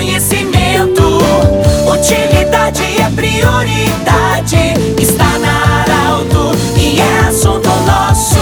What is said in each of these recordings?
conhecimento. Utilidade é prioridade. Está na Arauto e é assunto nosso.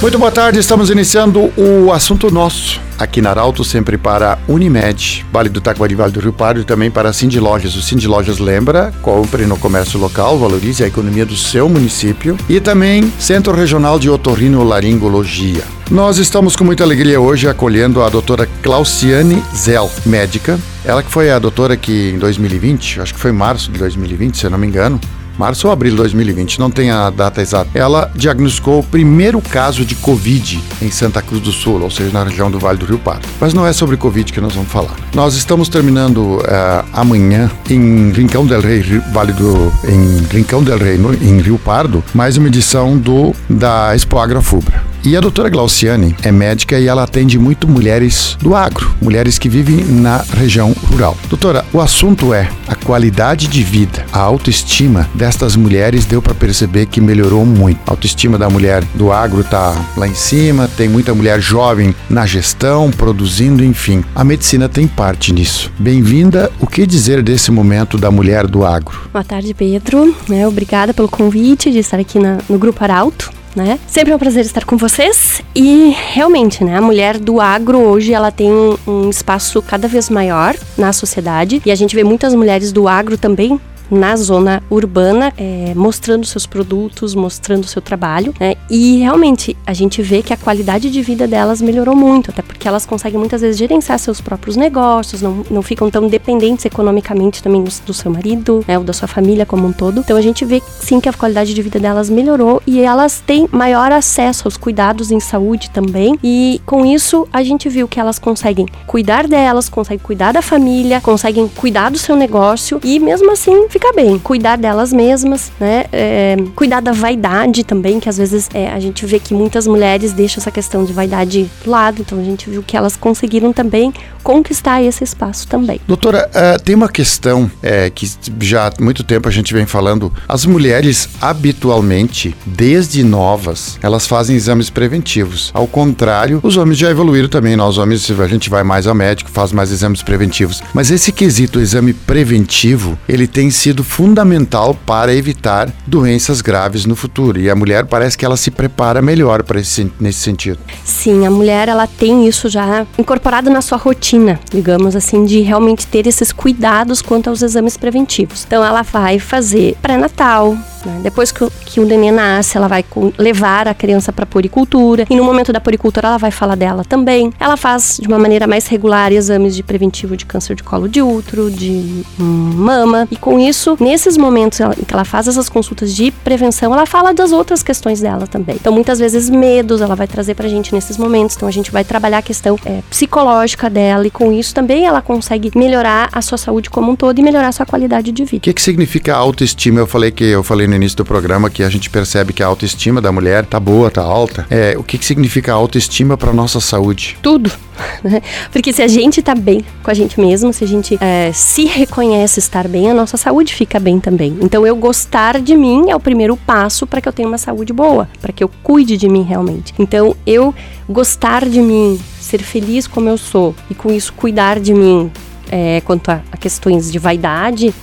Muito boa tarde, estamos iniciando o assunto nosso aqui na Arauto, sempre para Unimed, Vale do Taquari, Vale do Rio Pardo e também para Cindy Lojas. O Cindy Lojas lembra, compre no comércio local, valorize a economia do seu município e também Centro Regional de Otorrinolaringologia. Nós estamos com muita alegria hoje acolhendo a doutora Clauciane Zell, médica. Ela que foi a doutora que em 2020, acho que foi março de 2020, se eu não me engano, março ou abril de 2020, não tem a data exata. Ela diagnosticou o primeiro caso de Covid em Santa Cruz do Sul, ou seja, na região do Vale do Rio Pardo. Mas não é sobre Covid que nós vamos falar. Nós estamos terminando uh, amanhã em Rincão del Rei, Vale do em Rincão del Rei, no, em Rio Pardo, mais uma edição do da Expo Agrofubra. E a doutora Glauciane é médica e ela atende muito mulheres do agro, mulheres que vivem na região rural. Doutora, o assunto é a qualidade de vida, a autoestima destas mulheres deu para perceber que melhorou muito. A autoestima da mulher do agro tá lá em cima, tem muita mulher jovem na gestão, produzindo, enfim. A medicina tem parte nisso. Bem-vinda. O que dizer desse momento da mulher do agro? Boa tarde, Pedro. É, obrigada pelo convite de estar aqui na, no Grupo Arauto né? Sempre é um prazer estar com vocês e realmente, né, a mulher do agro hoje ela tem um espaço cada vez maior na sociedade e a gente vê muitas mulheres do agro também na zona urbana, é, mostrando seus produtos, mostrando seu trabalho, né? E realmente a gente vê que a qualidade de vida delas melhorou muito, até porque elas conseguem muitas vezes gerenciar seus próprios negócios, não, não ficam tão dependentes economicamente também do, do seu marido, né? Ou da sua família como um todo. Então a gente vê sim que a qualidade de vida delas melhorou e elas têm maior acesso aos cuidados em saúde também. E com isso a gente viu que elas conseguem cuidar delas, conseguem cuidar da família, conseguem cuidar do seu negócio e mesmo assim ficar bem, cuidar delas mesmas, né? É, cuidar da vaidade também, que às vezes é, a gente vê que muitas mulheres deixam essa questão de vaidade de lado, então a gente viu que elas conseguiram também conquistar esse espaço também. Doutora, uh, tem uma questão é, que já há muito tempo a gente vem falando. As mulheres, habitualmente, desde novas, elas fazem exames preventivos. Ao contrário, os homens já evoluíram também. Nós homens, a gente vai mais ao médico, faz mais exames preventivos. Mas esse quesito, exame preventivo, ele tem sido sido fundamental para evitar doenças graves no futuro. E a mulher parece que ela se prepara melhor para esse, nesse sentido. Sim, a mulher ela tem isso já incorporado na sua rotina, digamos assim, de realmente ter esses cuidados quanto aos exames preventivos. Então ela vai fazer pré-natal, né? Depois que que o neném nasce, ela vai levar a criança para poricultura e no momento da poricultura ela vai falar dela também. Ela faz de uma maneira mais regular exames de preventivo de câncer de colo de útero, de mama e com isso, nesses momentos em que ela faz essas consultas de prevenção, ela fala das outras questões dela também. Então muitas vezes medos ela vai trazer pra gente nesses momentos. Então a gente vai trabalhar a questão é, psicológica dela e com isso também ela consegue melhorar a sua saúde como um todo e melhorar a sua qualidade de vida. O que, que significa autoestima? Eu falei que eu falei no início do programa que a gente percebe que a autoestima da mulher tá boa, tá alta. É, o que, que significa autoestima para nossa saúde? Tudo. Né? Porque se a gente tá bem com a gente mesmo, se a gente é, se reconhece estar bem, a nossa saúde fica bem também. Então eu gostar de mim é o primeiro passo para que eu tenha uma saúde boa, para que eu cuide de mim realmente. Então eu gostar de mim, ser feliz como eu sou e com isso cuidar de mim é, quanto a, a questões de vaidade,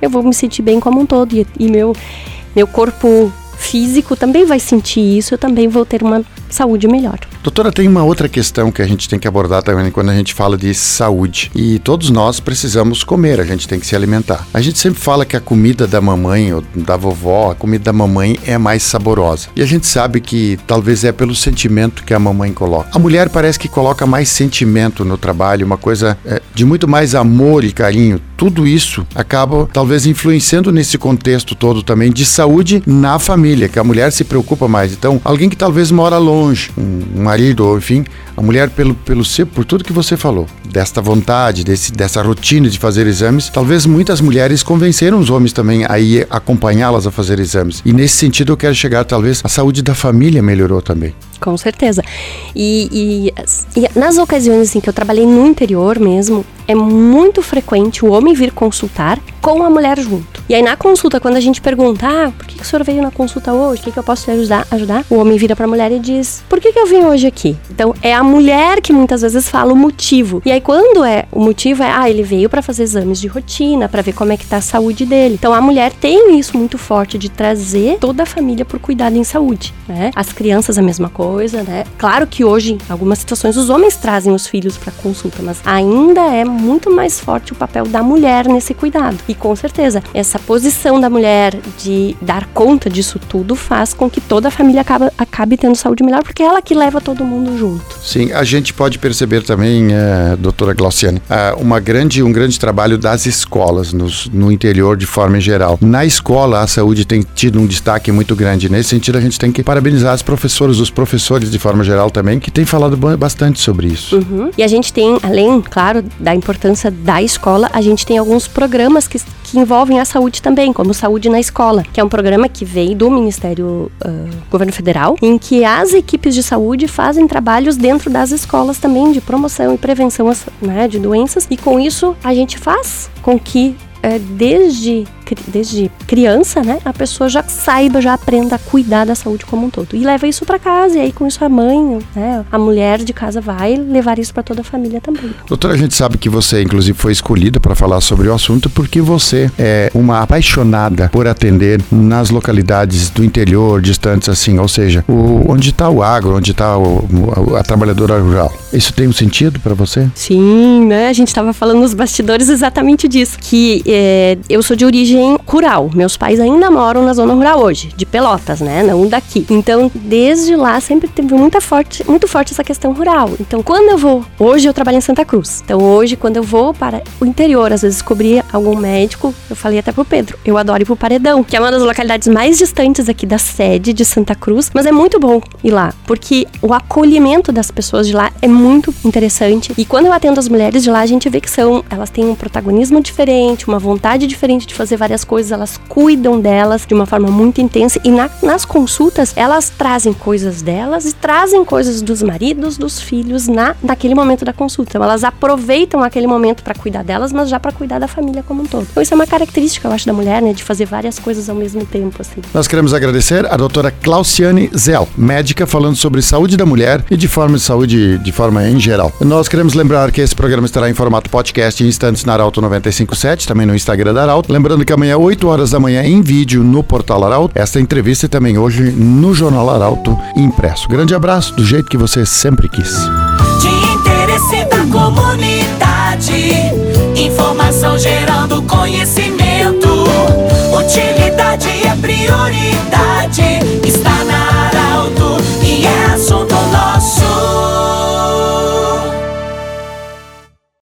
eu vou me sentir bem como um todo e, e meu meu corpo físico também vai sentir isso, eu também vou ter uma saúde melhor. Doutora, tem uma outra questão que a gente tem que abordar também quando a gente fala de saúde. E todos nós precisamos comer, a gente tem que se alimentar. A gente sempre fala que a comida da mamãe ou da vovó, a comida da mamãe é mais saborosa. E a gente sabe que talvez é pelo sentimento que a mamãe coloca. A mulher parece que coloca mais sentimento no trabalho, uma coisa é, de muito mais amor e carinho. Tudo isso acaba talvez influenciando nesse contexto todo também de saúde na família, que a mulher se preocupa mais. Então, alguém que talvez mora longe, um marido, ou enfim, a mulher, pelo, pelo ser, por tudo que você falou, desta vontade, desse, dessa rotina de fazer exames, talvez muitas mulheres convenceram os homens também a ir acompanhá-las a fazer exames. E nesse sentido eu quero chegar, talvez, a saúde da família melhorou também. Com certeza. E, e, e nas ocasiões assim, que eu trabalhei no interior mesmo, é muito frequente o homem vir consultar com a mulher junto. E aí na consulta, quando a gente pergunta, ah, por que, o senhor veio na consulta hoje? O que, que eu posso te ajudar? ajudar? O homem vira pra mulher e diz, por que, que eu vim hoje aqui? Então é a mulher que muitas vezes fala o motivo. E aí quando é o motivo é, ah, ele veio para fazer exames de rotina, para ver como é que tá a saúde dele. Então a mulher tem isso muito forte de trazer toda a família por cuidado em saúde, né? As crianças a mesma coisa, né? Claro que hoje, em algumas situações, os homens trazem os filhos para consulta, mas ainda é muito mais forte o papel da mulher nesse cuidado. E com certeza, essa posição da mulher de dar conta disso tudo faz com que toda a família acabe, acabe tendo saúde melhor, porque é ela que leva todo mundo junto. Sim, a gente pode perceber também, é, doutora Glauciane, é, uma grande, um grande trabalho das escolas nos, no interior de forma geral. Na escola, a saúde tem tido um destaque muito grande. Nesse sentido, a gente tem que parabenizar as professoras, os professores de forma geral também, que têm falado bastante sobre isso. Uhum. E a gente tem, além, claro, da importância da escola, a gente tem alguns programas que, que envolvem a saúde também, como Saúde na Escola, que é um programa que vem do Ministério uh, Governo Federal, em que as equipes de saúde fazem trabalhos dentro das escolas também de promoção e prevenção né, de doenças, e com isso a gente faz com que desde desde criança, né, a pessoa já saiba, já aprenda a cuidar da saúde como um todo. E leva isso para casa, e aí com isso a mãe, né, a mulher de casa vai levar isso para toda a família também. Doutora, a gente sabe que você, inclusive, foi escolhida para falar sobre o assunto porque você é uma apaixonada por atender nas localidades do interior, distantes assim, ou seja, o, onde está o agro, onde está a trabalhadora rural. Isso tem um sentido para você? Sim, né? A gente estava falando nos bastidores exatamente disso, que é, eu sou de origem origem rural. Meus pais ainda moram na zona rural hoje, de Pelotas, né? Não daqui. Então, desde lá sempre teve muita forte, muito forte essa questão rural. Então, quando eu vou, hoje eu trabalho em Santa Cruz. Então, hoje quando eu vou para o interior, às vezes descobri algum médico, eu falei até pro Pedro, eu adoro ir pro Paredão, que é uma das localidades mais distantes aqui da sede de Santa Cruz, mas é muito bom ir lá, porque o acolhimento das pessoas de lá é muito interessante. E quando eu atendo as mulheres de lá, a gente vê que são, elas têm um protagonismo diferente, uma vontade diferente de fazer várias coisas, elas cuidam delas de uma forma muito intensa e na, nas consultas elas trazem coisas delas e trazem coisas dos maridos, dos filhos na naquele momento da consulta. Então, elas aproveitam aquele momento para cuidar delas, mas já para cuidar da família como um todo. Então isso é uma característica, eu acho, da mulher, né, de fazer várias coisas ao mesmo tempo, assim. Nós queremos agradecer a doutora Clauciane Zell, médica falando sobre saúde da mulher e de forma de saúde de forma em geral. Nós queremos lembrar que esse programa estará em formato podcast em instantes na Arauto 957, também no Instagram da Arauto. Lembrando que amanhã, 8 horas da manhã, em vídeo no Portal Arauto. Esta entrevista também hoje no Jornal Arauto impresso. Grande abraço, do jeito que você sempre quis. De interesse da comunidade, informação gerando conhecimento, utilidade é prioridade.